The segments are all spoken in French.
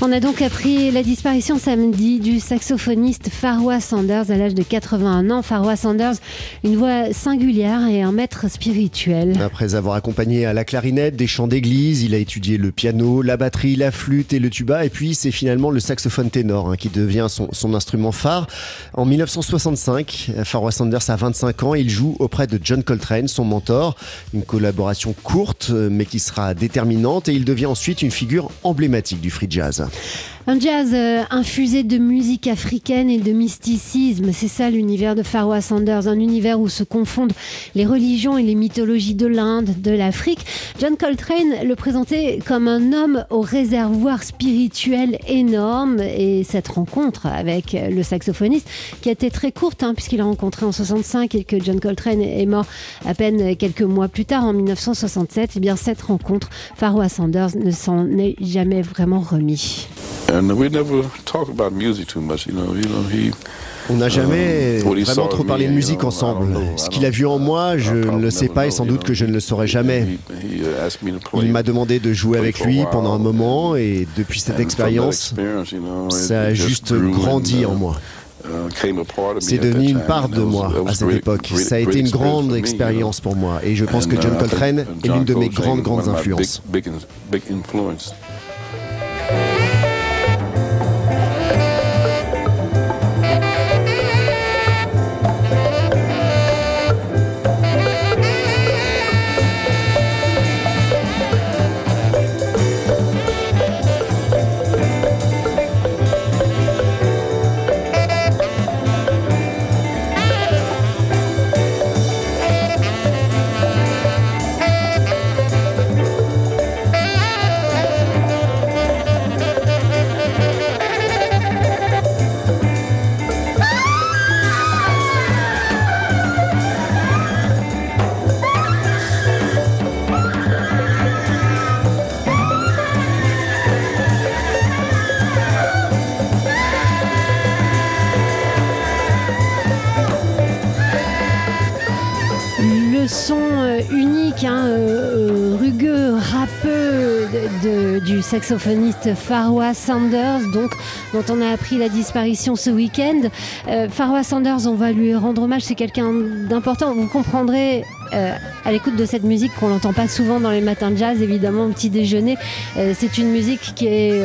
On a donc appris la disparition samedi du saxophoniste Farwa Sanders à l'âge de 81 ans. Farwa Sanders, une voix singulière et un maître spirituel. Après avoir accompagné à la clarinette des chants d'église, il a étudié le piano, la batterie, la flûte et le tuba. Et puis c'est finalement le saxophone ténor hein, qui devient son, son, instrument phare. En 1965, Farwa Sanders a 25 ans il joue auprès de John Coltrane, son mentor. Une collaboration courte mais qui sera déterminante et il devient ensuite une figure emblématique du free jazz. altså. Un jazz euh, infusé de musique africaine et de mysticisme, c'est ça l'univers de Farwa Sanders, un univers où se confondent les religions et les mythologies de l'Inde, de l'Afrique. John Coltrane le présentait comme un homme au réservoir spirituel énorme et cette rencontre avec le saxophoniste qui a été très courte hein, puisqu'il a rencontré en 65 et que John Coltrane est mort à peine quelques mois plus tard en 1967, et eh bien cette rencontre, Farwa Sanders ne s'en est jamais vraiment remis. On n'a jamais vraiment trop parlé de musique ensemble. Ce qu'il a vu en moi, je ne le sais pas et sans doute que je ne le saurai jamais. Il m'a demandé de jouer avec lui pendant un moment et depuis cette expérience, ça a juste grandi en moi. C'est devenu une part de moi à cette époque. Ça a été une grande expérience pour moi et je pense que John Coltrane est l'une de mes grandes, grandes influences. Du saxophoniste Farwa Sanders, donc, dont on a appris la disparition ce week-end. Farwa Sanders, on va lui rendre hommage, c'est quelqu'un d'important. Vous comprendrez à l'écoute de cette musique qu'on n'entend pas souvent dans les matins de jazz, évidemment au petit déjeuner. c'est une musique qui est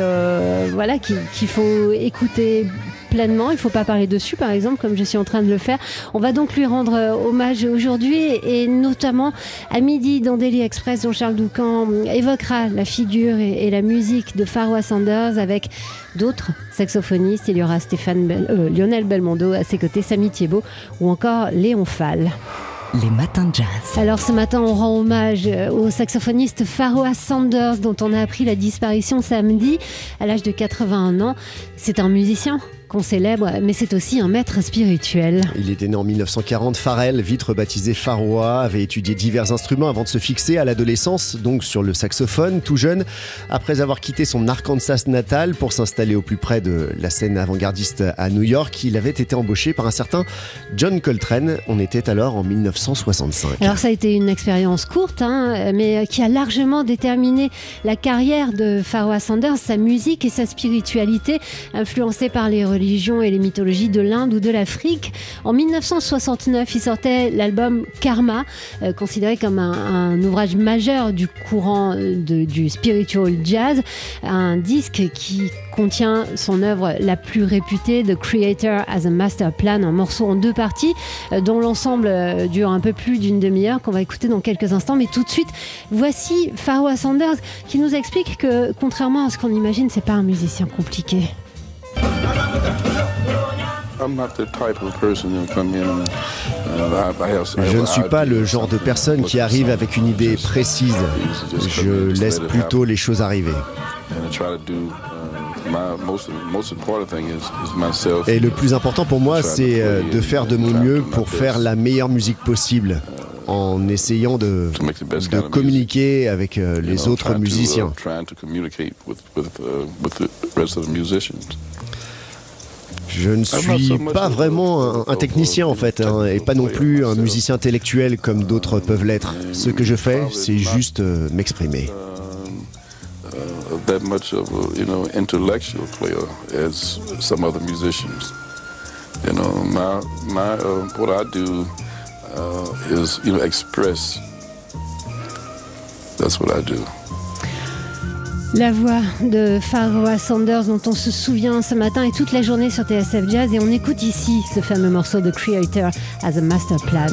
voilà qu'il faut écouter pleinement. Il ne faut pas parler dessus, par exemple, comme je suis en train de le faire. On va donc lui rendre euh, hommage aujourd'hui et notamment à midi dans Daily Express, dont Charles Doucan évoquera la figure et, la musique de Farwa Sanders avec d'autres saxophonistes. Il y aura Stéphane euh, Lionel Belmondo à ses côtés, Samy Thiebaud ou encore Léon Fall les matins de jazz. Alors ce matin, on rend hommage euh, au saxophoniste Farwa Sanders, dont on a appris la disparition samedi à l'âge de 81 ans. C'est un musicien qu'on célèbre, mais c'est aussi un maître spirituel. Il était né en 1940. Farrell, vite rebaptisé Farwa, avait étudié divers instruments avant de se fixer à l'adolescence, donc sur le saxophone, tout jeune. Après avoir quitté son Arkansas natal pour s'installer au plus près de la scène avant-gardiste à New York, il avait été embauché par un certain John Coltrane. On était alors en 1965. Alors ça a été une expérience courte, hein, mais qui a largement déterminé la carrière de Farwa Sanders, sa musique et sa spiritualité, influencée par les religions et les mythologies de l'Inde ou de l'Afrique. En 1969, il sortait l'album Karma, euh, considéré comme un, ouvrage majeur du courant euh, du spiritual jazz, un disque qui contient son œuvre la plus réputée, The Creator as a Master Plan, un morceau en deux parties, euh, dont l'ensemble dure un peu plus d'une demi-heure, qu'on va écouter dans quelques instants. Mais tout de suite, voici Farwa Sanders qui nous explique que, contrairement à ce qu'on imagine, c'est pas un musicien compliqué. Je ne suis pas le genre de personne qui arrive avec une idée précise. Je laisse plutôt les choses arriver. Et le plus important pour moi, c'est euh, de faire de mon mieux pour faire la meilleure musique possible en essayant de, de communiquer avec euh, les autres musiciens. Je ne suis pas vraiment un, technicien en fait, hein, et pas non plus un musicien intellectuel comme d'autres peuvent l'être. Ce que je fais, c'est juste euh, m'exprimer. that much of a you know intellectual player as some other musicians. You know, my my uh, what I do uh, is you know express. That's what I do. La voix de Pharoah Sanders dont on se souvient ce matin et toute la journée sur TSF Jazz et on écoute ici ce fameux morceau de Creator as a Master Plan.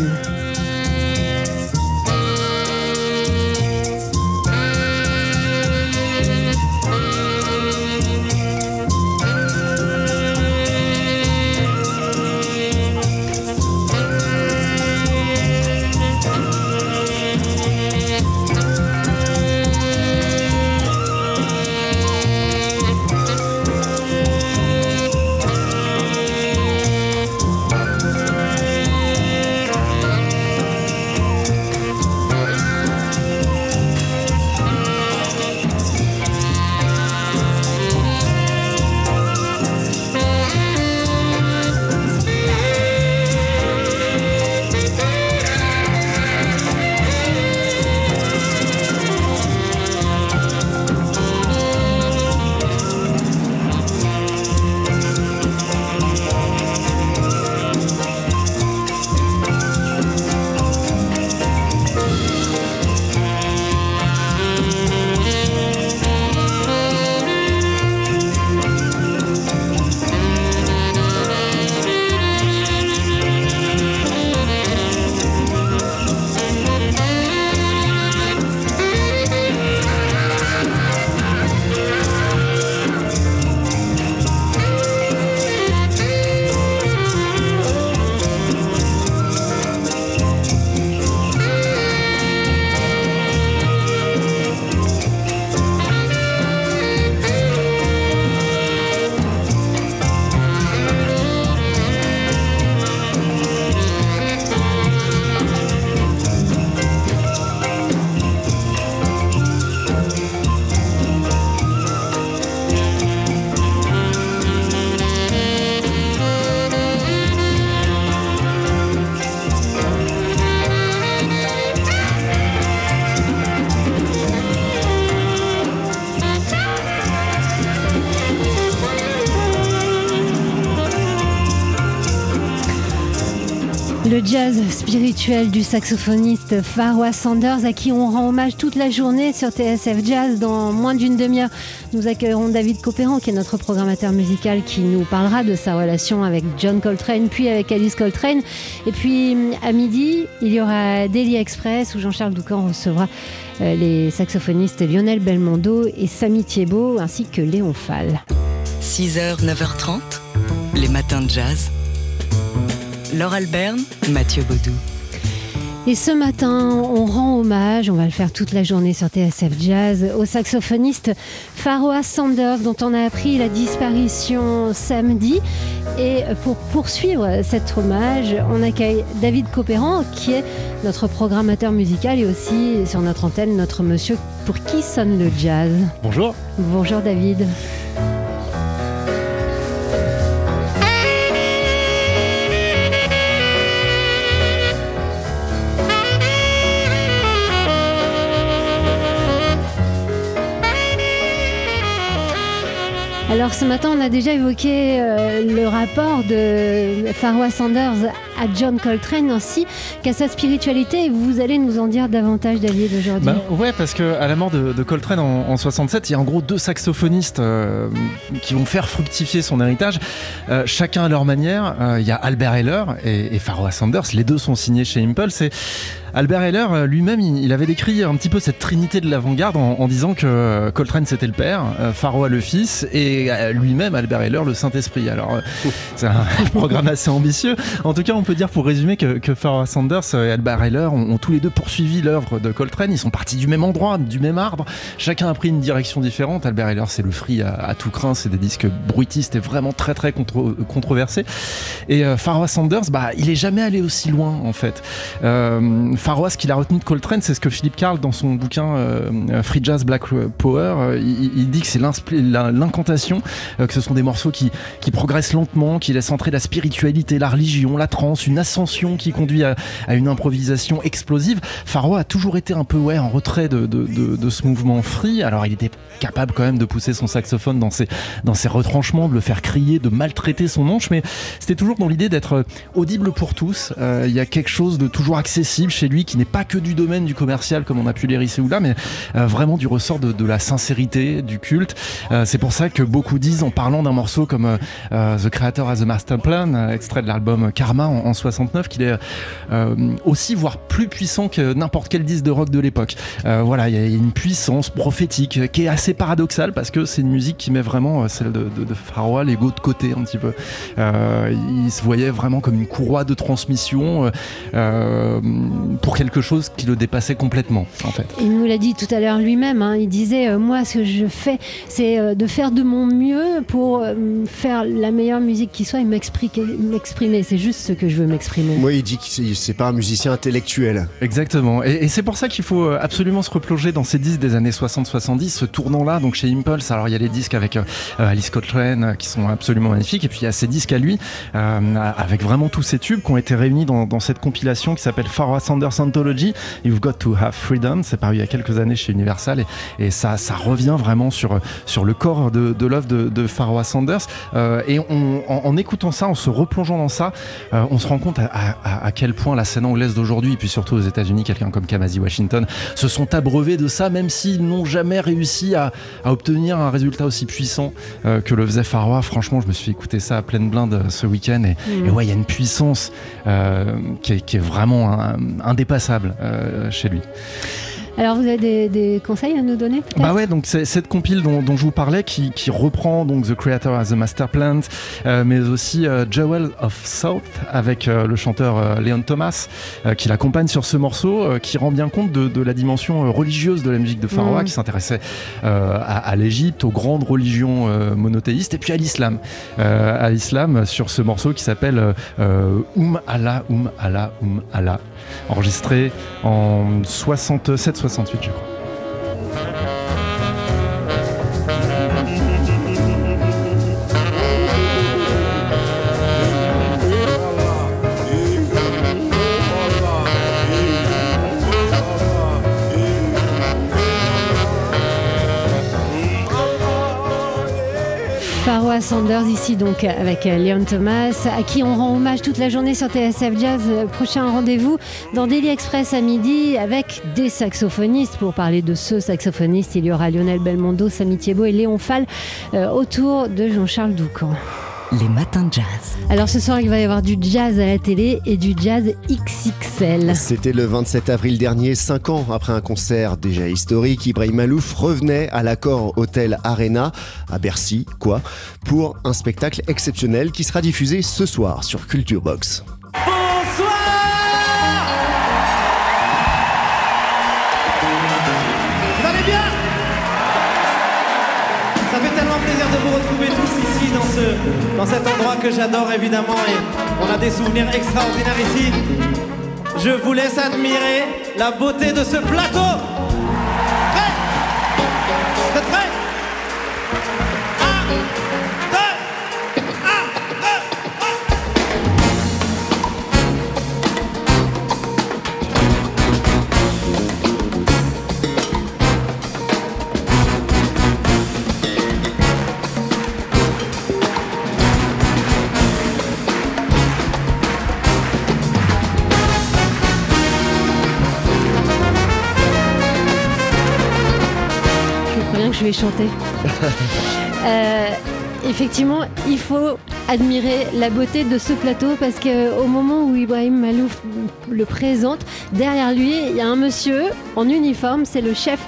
Jazz spirituel du saxophoniste Farwa Sanders, à qui on rend hommage toute la journée sur TSF Jazz. Dans moins d'une demi-heure, nous accueillerons David Copéran, qui est notre programmateur musical, qui nous parlera de sa relation avec John Coltrane, puis avec Alice Coltrane. Et puis à midi, il y aura Daily Express, où Jean-Charles Doucan recevra euh, les saxophonistes Lionel Belmondo et Samy Thiebaud, ainsi que Léon Fall. 6h, 9h30, les matins de jazz. Laure Alberne, Mathieu Baudou. Et ce matin, on rend hommage, on va le faire toute la journée sur TSF Jazz, au saxophoniste Pharoah Sanders, dont on a appris la disparition samedi. Et pour poursuivre cet hommage, on accueille David Copéran, qui est notre programmateur musical et aussi sur notre antenne, notre monsieur pour qui sonne le jazz. Bonjour. Bonjour David. Alors ce matin, on a déjà évoqué euh, le rapport de Pharoah Sanders à John Coltrane ainsi qu'à sa spiritualité. Vous allez nous en dire davantage, David, aujourd'hui. Bah, ouais, parce que à la mort de, Coltrane en, 67, il y a en gros deux saxophonistes euh, qui vont faire fructifier son héritage, euh, chacun à leur manière. il y a Albert Heller et, et Pharoah Sanders. Les deux sont signés chez Impulse. Et Albert Heller euh, lui-même, il avait décrit un petit peu cette trinité de l'avant-garde en, disant que euh, Coltrane c'était le père, Faroua le fils et euh, lui-même Albert Heller le Saint-Esprit. Alors c'est un programme assez ambitieux. En tout cas, on peut dire pour résumer que, que Farrah Sanders et Albert Heller ont, tous les deux poursuivi l'œuvre de Coltrane. Ils sont partis du même endroit, du même arbre. Chacun a pris une direction différente. Albert Heller, c'est le free à, tout craint. C'est des disques bruitistes et vraiment très très controversés. Et euh, Sanders, bah, il est jamais allé aussi loin en fait. Euh, ce qu'il a retenu de Coltrane, c'est ce que Philippe Carl dans son bouquin euh, Free Jazz Black Power, euh, il, dit que c'est l'incantation, que ce sont des morceaux qui, qui progressent lentement, qui laissent entrer la spiritualité, la religion, la trance, une ascension qui conduit à, une improvisation explosive. Pharaoh a toujours été un peu ouais, en retrait de, de, ce mouvement free. Alors il était capable quand même de pousser son saxophone dans ses, dans ses retranchements, de le faire crier, de maltraiter son manche, mais c'était toujours dans l'idée d'être audible pour tous. Euh, il y a quelque chose de toujours accessible chez lui qui n'est pas que du domaine du commercial comme on a pu ici ou là, mais euh, vraiment du ressort de, de, la sincérité, du culte. Euh, c'est pour ça que beaucoup disent en parlant d'un morceau comme The Creator as a Master Plan, extrait de l'album Karma en, 69, qu'il est aussi voire plus puissant que n'importe quel disque de rock de l'époque. voilà, il y a une puissance prophétique qui est assez paradoxale parce que c'est une musique qui met vraiment celle de, de, de l'ego de côté un petit peu. il se voyait vraiment comme une courroie de transmission pour quelque chose qui le dépassait complètement en fait. Il nous l'a dit tout à l'heure lui-même, hein. il disait euh, moi ce que je fais c'est euh, de faire de mon mieux pour euh, faire la meilleure musique qui soit et m'exprimer, c'est juste ce que je veux m'exprimer. Moi il dit que c'est pas un musicien intellectuel. Exactement et, c'est pour ça qu'il faut absolument se replonger dans ces disques des années 60-70, ce tournant-là donc chez Impulse, alors il y a les disques avec Alice Coltrane qui sont absolument magnifiques et puis il y a ces disques à lui avec vraiment tous ces tubes qui ont été réunis dans, dans cette compilation qui s'appelle Pharaoh Sanders Anthology, You've Got to Have Freedom, c'est paru il y a quelques années chez Universal et, et ça, ça revient vraiment sur, sur le corps de, de l'œuvre de, de Sanders. Euh, et on, en, écoutant ça, en se replongeant dans ça, euh, on se rend compte à, à, à, quel point la scène anglaise d'aujourd'hui, et puis surtout aux États-Unis, quelqu'un comme Kamasi Washington, se sont abreuvés de ça, même s'ils n'ont jamais réussi à, à, obtenir un résultat aussi puissant euh, que le faisait Pharaoh. Franchement, je me suis écouté ça à pleine blinde ce week-end et, mm. et ouais, il y a une puissance qui est, qui, est, vraiment indépassable chez lui. Alors vous avez des, conseils à nous donner Bah ouais, donc c'est cette compile dont, je vous parlais qui, reprend donc The Creator as a Master Plant, euh, mais aussi euh, Jewel of South avec euh, le chanteur Leon Thomas qui l'accompagne sur ce morceau, qui rend bien compte de, la dimension religieuse de la musique de Pharaoh, mm. qui s'intéressait à, l'Égypte, aux grandes religions monothéistes, et puis à l'islam, à l'islam sur ce morceau qui s'appelle Um Allah, Um Allah, Um Allah, enregistré en 67 68, je crois. Sanders ici donc avec euh, Léon Thomas à qui on rend hommage toute la journée sur TSF Jazz. Euh, prochain rendez-vous dans Daily Express à midi avec des saxophonistes. Pour parler de ce saxophoniste, il y aura Lionel Belmondo, Samy Thiebaud et Léon Fall euh, autour de Jean-Charles Doucan les matins de jazz. Alors ce soir, il va y avoir du jazz à la télé et du jazz XXL. C'était le 27 avril dernier, cinq ans après un concert déjà historique. Ibrahim Malouf revenait à l'accord Hotel Arena à Bercy, quoi, pour un spectacle exceptionnel qui sera diffusé ce soir sur Culture Box. Dans cet endroit que j'adore évidemment et on a des souvenirs extraordinaires ici. Je vous laisse admirer la beauté de ce plateau. Chanter. Euh, effectivement, il faut admirer la beauté de ce plateau parce qu'au moment où Ibrahim Malouf le présente, derrière lui, il y a un monsieur en uniforme, c'est le chef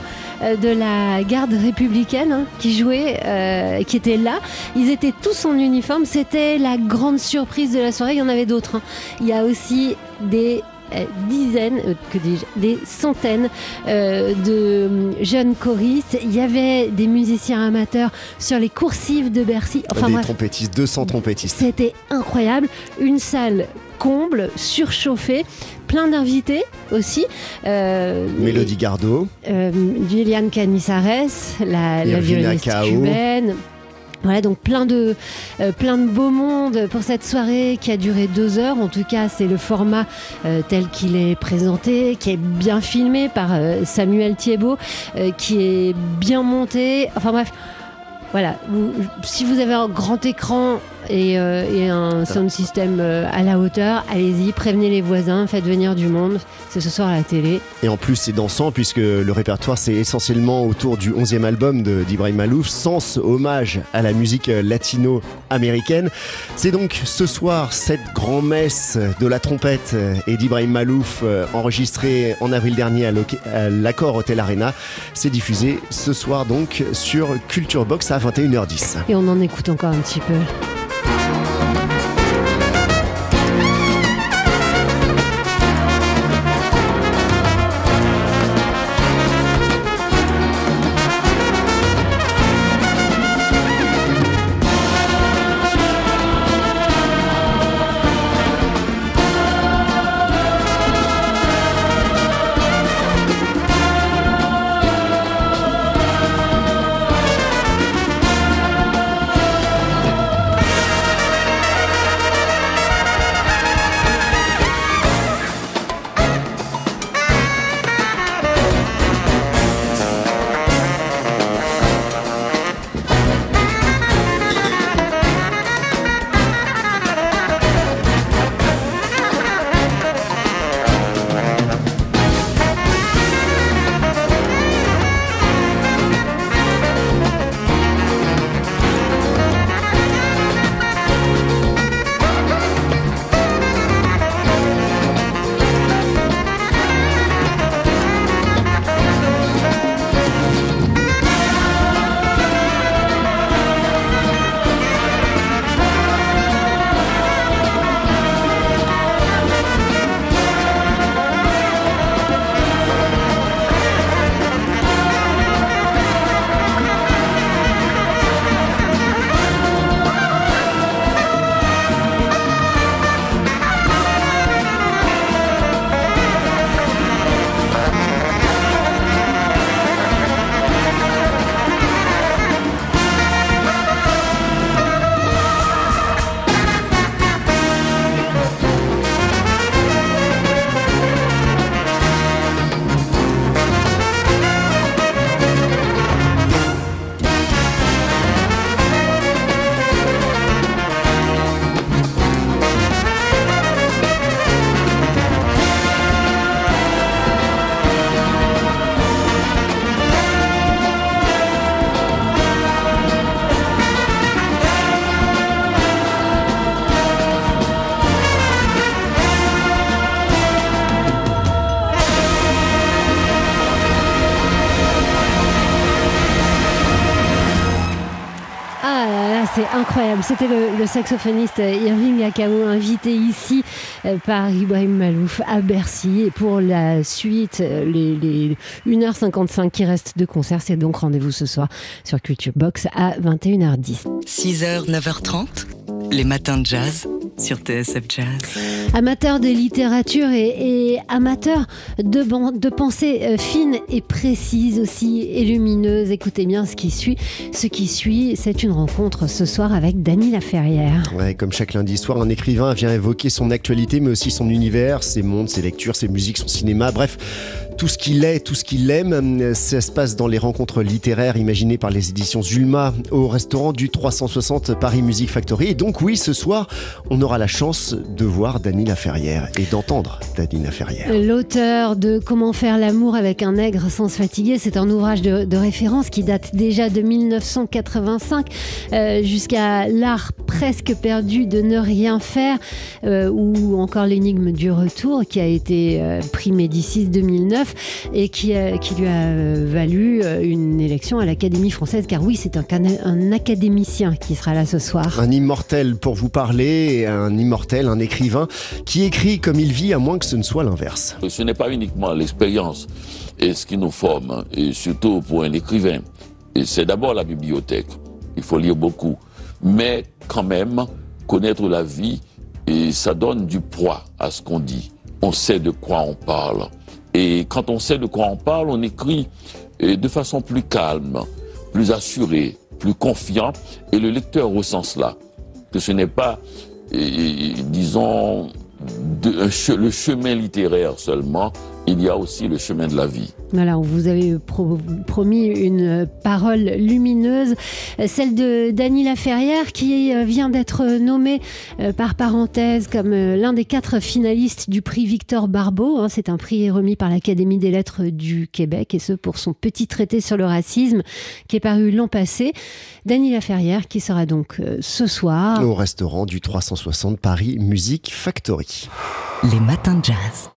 de la garde républicaine hein, qui jouaient, qui étaient là. Ils étaient tous en uniforme. C'était la grande surprise de la soirée. Il y en avait d'autres. Hein. Il y a aussi des euh, dizaines, euh, que des centaines euh, de jeunes choristes. Il y avait des musiciens amateurs sur les coursives de Bercy. Enfin, des trompettistes, 200 trompettistes. C'était incroyable. Une salle comble, surchauffée, plein d'invités aussi. Mélodie Gardot. Euh, Juliane Canisares, la, la violoniste cubaine. Voilà, donc plein de, euh, plein de beau monde pour cette soirée qui a duré deux heures. En tout cas, c'est le format euh, tel qu'il est présenté, qui est bien filmé par euh, Samuel Thiebaud, qui est bien monté. Enfin bref, voilà. si vous avez un grand écran et, et un sound system à la hauteur, allez-y, prévenez les voisins, faites venir du monde. C'est ce soir à la télé. Et en plus, c'est dansant puisque le répertoire, c'est essentiellement autour du 11e album d'Ibrahim Malouf, sens hommage à la musique latino-américaine. C'est donc ce soir cette grand-messe de la trompette et d'Ibrahim Malouf enregistrée en avril dernier à l'accord Hotel Arena. C'est diffusé ce soir donc sur Culture Box à 21h10. Et on en écoute encore un petit peu. Incroyable. C'était le, saxophoniste Irving Akao, invité ici euh, par Ibrahim Malouf à Bercy. Et pour la suite, euh, les, 1h55 qui restent de concert, c'est donc rendez-vous ce soir sur Culture Box à 21h10. 6h, 9h30, les matins de jazz sur TSF Jazz. Amateur de littérature et, amateur de, de pensée euh, fine et précise aussi et lumineuse. Écoutez bien ce qui suit. Ce qui suit, c'est une rencontre ce soir avec Dany Laferrière. Ouais, comme chaque lundi soir, un écrivain vient évoquer son actualité, mais aussi son univers, ses mondes, ses lectures, ses musiques, son cinéma, bref tout ce qu'il est, tout ce qu'il aime. Ça se passe dans les rencontres littéraires imaginées par les éditions Zulma au restaurant du 360 Paris Music Factory. Et donc oui, ce soir, on aura la chance de voir Dany Laferrière et d'entendre Dany Laferrière. L'auteur de Comment faire l'amour avec un nègre sans se fatiguer, c'est un ouvrage de, référence qui date déjà de 1985 euh, jusqu'à l'art presque perdu de ne rien faire euh, ou encore l'énigme du retour qui a été euh, pris Médicis 2009 2009 et qui, qui lui a valu une élection à l'Académie française, car oui, c'est un, un académicien qui sera là ce soir. Un immortel pour vous parler, un immortel, un écrivain qui écrit comme il vit, à moins que ce ne soit l'inverse. Ce n'est pas uniquement l'expérience et ce qui nous forme, hein, et surtout pour un écrivain. Et c'est d'abord la bibliothèque. Il faut lire beaucoup. Mais quand même, connaître la vie, et ça donne du poids à ce qu'on dit. On sait de quoi on parle. Et quand on sait de quoi on parle, on écrit de façon plus calme, plus assurée, plus confiant. Et le lecteur ressent cela. Que ce n'est pas, disons, le chemin littéraire seulement, il y a aussi le chemin de la vie. Voilà, on vous avait promis une parole lumineuse, celle de Dany Laferrière qui euh, vient d'être nommée euh, par parenthèse comme euh, l'un des quatre finalistes du prix Victor Barbeau. Hein. C'est un prix remis par l'Académie des lettres du Québec et ce pour son petit traité sur le racisme qui est paru l'an passé. Dany Laferrière qui sera donc ce soir au restaurant du 360 Paris Music Factory. Les matins de jazz.